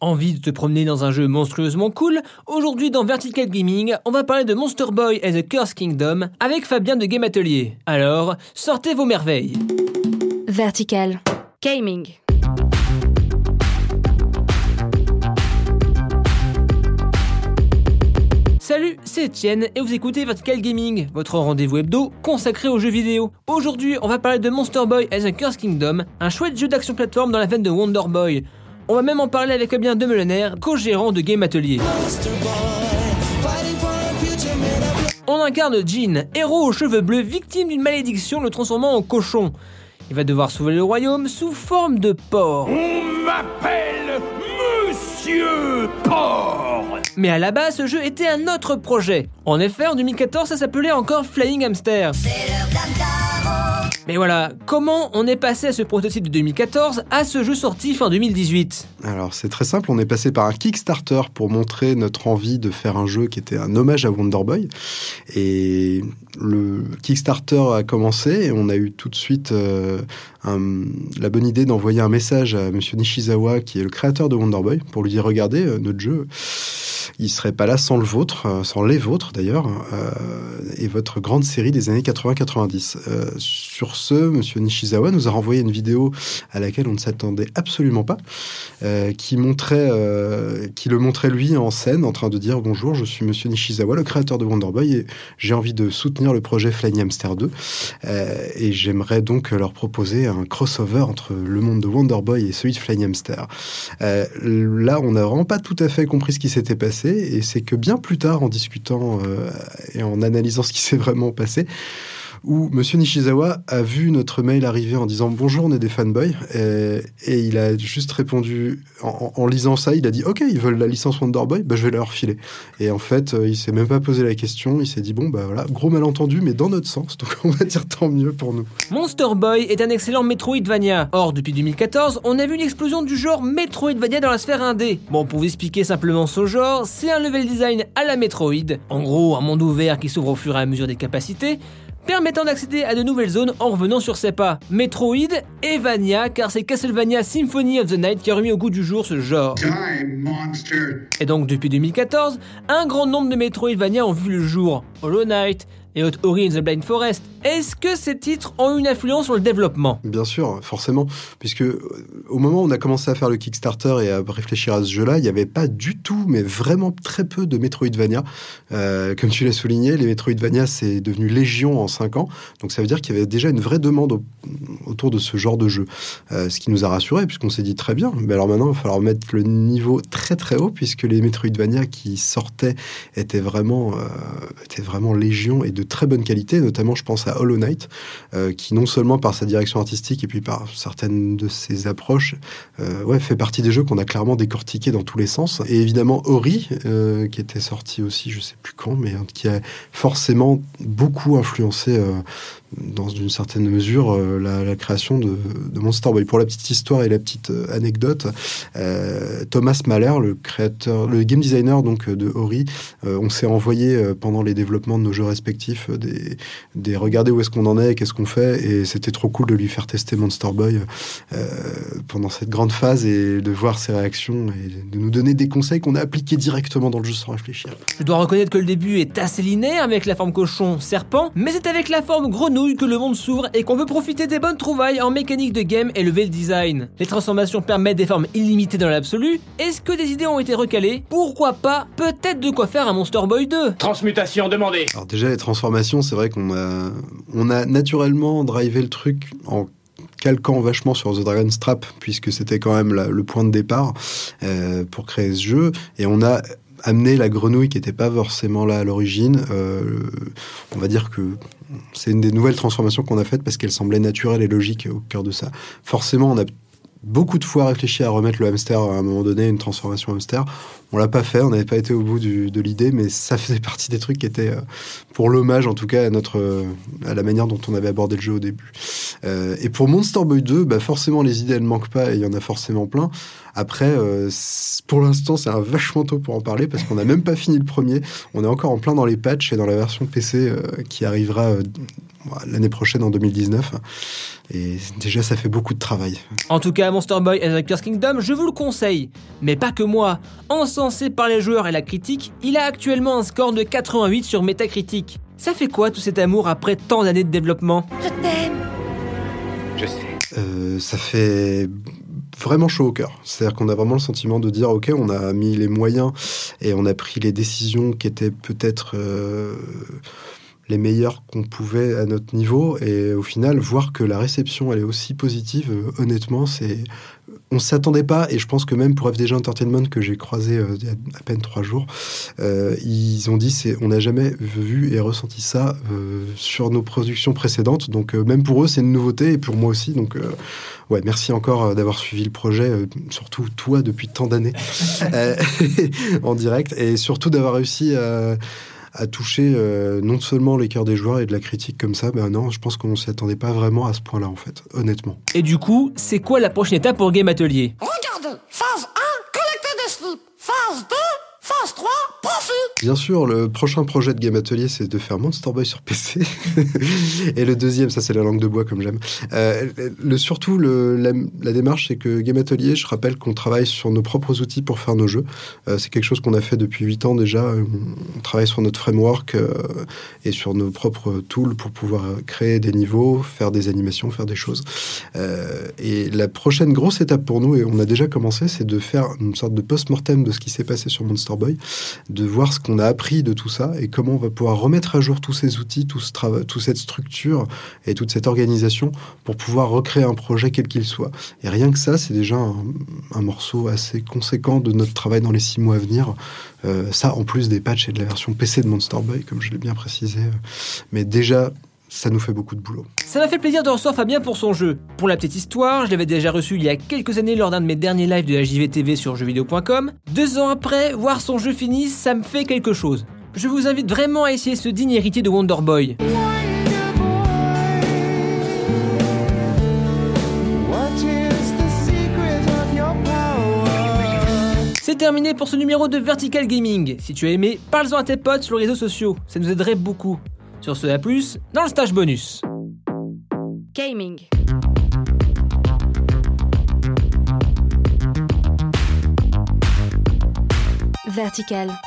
Envie de te promener dans un jeu monstrueusement cool? Aujourd'hui dans Vertical Gaming, on va parler de Monster Boy and the Curse Kingdom avec Fabien de Game Atelier. Alors, sortez vos merveilles Vertical Gaming Salut, c'est Etienne et vous écoutez Vertical Gaming, votre rendez-vous hebdo consacré aux jeux vidéo. Aujourd'hui, on va parler de Monster Boy and the Curse Kingdom, un chouette jeu d'action plateforme dans la veine de Wonder Boy. On va même en parler avec Fabien Demelener, co-gérant de Game Atelier. On incarne Jean, héros aux cheveux bleus, victime d'une malédiction le transformant en cochon. Il va devoir sauver le royaume sous forme de porc. On m'appelle Monsieur Porc Mais à la base, ce jeu était un autre projet. En effet, en 2014, ça s'appelait encore Flying Hamster. Mais voilà, comment on est passé à ce prototype de 2014 à ce jeu sorti fin 2018 Alors c'est très simple, on est passé par un Kickstarter pour montrer notre envie de faire un jeu qui était un hommage à Wonder Boy. Et le Kickstarter a commencé et on a eu tout de suite euh, la bonne idée d'envoyer un message à Monsieur Nishizawa, qui est le créateur de Wonder Boy, pour lui dire regardez, euh, notre jeu, il serait pas là sans le vôtre, euh, sans les vôtres d'ailleurs, euh, et votre grande série des années 80-90. Euh, sur ce, Monsieur Nishizawa nous a renvoyé une vidéo à laquelle on ne s'attendait absolument pas, qui montrait, qui le montrait lui en scène, en train de dire bonjour, je suis Monsieur Nishizawa, le créateur de Wonder Boy, et j'ai envie de soutenir le projet Flying Hamster 2, euh, et j'aimerais donc leur proposer un crossover entre le monde de Wonder Boy et celui de Flying Hamster. Là, on n'a vraiment pas tout à fait compris ce qui s'était passé, et c'est que bien plus tard, en discutant euh, et en analysant ce qui s'est vraiment passé, où Monsieur Nishizawa a vu notre mail arriver en disant bonjour, on est des fanboys, et, il a juste répondu en, lisant ça, il a dit ok, ils veulent la licence Wonder Boy, bah, je vais leur filer. Et en fait, euh, il s'est même pas posé la question, il s'est dit bon bah voilà, gros malentendu, mais dans notre sens, donc on va dire tant mieux pour nous. Monster Boy est un excellent Metroidvania. Or, depuis 2014, on a vu une explosion du genre Metroidvania dans la sphère indé. Bon, pour vous expliquer simplement ce genre, c'est un level design à la Metroid, en gros un monde ouvert qui s'ouvre au fur et à mesure des capacités, permettant d'accéder à de nouvelles zones en revenant sur ses pas. Metroid et Vania, car c'est Castlevania Symphony of the Night qui a remis au goût du jour ce genre. Et donc depuis 2014, un grand nombre de Metroidvania ont vu le jour. Hollow Knight, et the Blind Forest. Est-ce que ces titres ont une influence sur le développement? Bien sûr, forcément, puisque euh, au moment où on a commencé à faire le Kickstarter et à réfléchir à ce jeu-là, il n'y avait pas du tout, mais vraiment très peu de Metroidvania. Euh, comme tu l'as souligné, les Metroidvania, c'est devenu légion en 5 ans, donc ça veut dire qu'il y avait déjà une vraie demande autour de ce genre de jeu. Euh, ce qui nous a rassurés, puisqu'on s'est dit très bien, mais alors maintenant, il va falloir mettre le niveau très très haut, puisque les Metroidvania qui sortaient étaient vraiment, euh, étaient vraiment légion et de très bonne qualité, notamment je pense à Hollow Knight, euh, qui non seulement par sa direction artistique et puis par certaines de ses approches, fait partie des jeux qu'on a clairement décortiqués dans tous les sens. Et évidemment Ori, qui était sorti aussi, je sais plus quand, mais qui a forcément beaucoup influencé dans une certaine mesure la, la, création de, Monster Boy. Pour la petite histoire et la petite euh, anecdote, euh, Thomas Mahler, le créateur, le game designer donc de Ori, euh, on s'est envoyé euh, pendant les développements de nos jeux respectifs des, des regarder où est-ce qu'on en est, qu'est-ce qu'on fait, et c'était trop cool de lui faire tester Monster Boy pendant cette grande phase et de voir ses réactions et de nous donner des conseils qu'on a appliqués directement dans le jeu sans réfléchir. Je dois reconnaître que le début est assez linéaire avec la forme cochon serpent, mais c'est avec la forme grenouille que le monde s'ouvre et qu'on veut profiter des bonnes trouvailles en mécanique de game et level design. Les transformations permettent des formes illimitées dans l'absolu. Est-ce que des idées ont été recalées? Pourquoi pas? Peut-être de quoi faire un Monster Boy 2 Transmutation demandée Alors déjà les transformations, c'est vrai qu'on a, on a naturellement drivé le truc en calquant vachement sur The Dragon's Trap, puisque c'était quand même la, le point de départ euh, pour créer ce jeu. Et on a amené la grenouille qui n'était pas forcément là à l'origine. Euh, on va dire que c'est une des nouvelles transformations qu'on a faites parce qu'elle semblait naturelle et logique au cœur de ça. Forcément, on a beaucoup de fois réfléchi à remettre le hamster à un moment donné, une transformation hamster. On l'a pas fait, on n'avait pas été au bout de l'idée, mais ça faisait partie des trucs qui étaient euh, pour l'hommage, en tout cas, à notre, euh, à la manière dont on avait abordé le jeu au début. Euh, et pour Monster Boy 2, bah forcément les idées elles manquent pas et il y en a forcément plein. Après, pour l'instant, c'est un vachement tôt pour en parler parce qu'on n'a même pas fini le premier. On est encore en plein dans les patchs et dans la version PC qui arrivera l'année prochaine en 2019. Et déjà, ça fait beaucoup de travail. En tout cas, Monster Boy and the Curse Kingdom, je vous le conseille. Mais pas que moi. Encensé par les joueurs et la critique, il a actuellement un score de 88 sur Metacritic. Ça fait quoi tout cet amour après tant d'années de développement? Je t'aime. Je sais. Euh, ça fait vraiment chaud au cœur. C'est-à-dire qu'on a vraiment le sentiment de dire, ok, on a mis les moyens et on a pris les décisions qui étaient peut-être... Euh, les meilleurs qu'on pouvait à notre niveau. Et au final, voir que la réception, elle est aussi positive, euh, honnêtement, c'est... On s'attendait pas, et je pense que même pour FDG Entertainment, que j'ai croisé euh, il y a à peine trois jours, euh, ils ont dit c'est on n'a jamais vu et ressenti ça sur nos productions précédentes. Donc même pour eux, c'est une nouveauté, et pour moi aussi. Donc ouais, merci encore d'avoir suivi le projet, surtout toi depuis tant d'années en direct, et surtout d'avoir réussi à a touché euh, non seulement les cœurs des joueurs et de la critique comme ça, ben non, je pense qu'on s'y attendait pas vraiment à ce point-là en fait, honnêtement. Et du coup, c'est quoi la prochaine étape pour Game Atelier? Regarde, phase 1, collecter des slips. Phase 2, phase 3, profit. Bien sûr, le prochain projet de Game Atelier, c'est de faire Monster Boy sur PC. et le deuxième, ça c'est la langue de bois comme j'aime. Euh, le, surtout, la, démarche, c'est que Game Atelier, je rappelle qu'on travaille sur nos propres outils pour faire nos jeux. Euh, c'est quelque chose qu'on a fait depuis 8 ans déjà. On travaille sur notre framework euh, et sur nos propres tools pour pouvoir créer des niveaux, faire des animations, faire des choses. Et la prochaine grosse étape pour nous, et on a déjà commencé, c'est de faire une sorte de post-mortem de ce qui s'est passé sur Monster Boy, de voir ce qu'on a appris de tout ça et comment on va pouvoir remettre à jour tous ces outils, tout toute cette structure et toute cette organisation pour pouvoir recréer un projet quel qu'il soit. Et rien que ça, c'est déjà un, morceau assez conséquent de notre travail dans les six mois à venir. Euh, ça, en plus des patchs et de la version PC de Monster Boy, comme je l'ai bien précisé. Mais déjà, ça nous fait beaucoup de boulot. Ça m'a fait plaisir de recevoir Fabien pour son jeu. Pour la petite histoire, je l'avais déjà reçu il y a quelques années lors d'un de mes derniers lives de la JVTV sur jeuxvideo.com. Deux ans après, voir son jeu fini, ça me fait quelque chose. Je vous invite vraiment à essayer ce digne héritier de Wonder Boy. C'est terminé pour ce numéro de Vertical Gaming. Si tu as aimé, parle-en à tes potes sur les réseaux sociaux, ça nous aiderait beaucoup. Sur ce, à plus dans le stage bonus. Gaming. Vertical.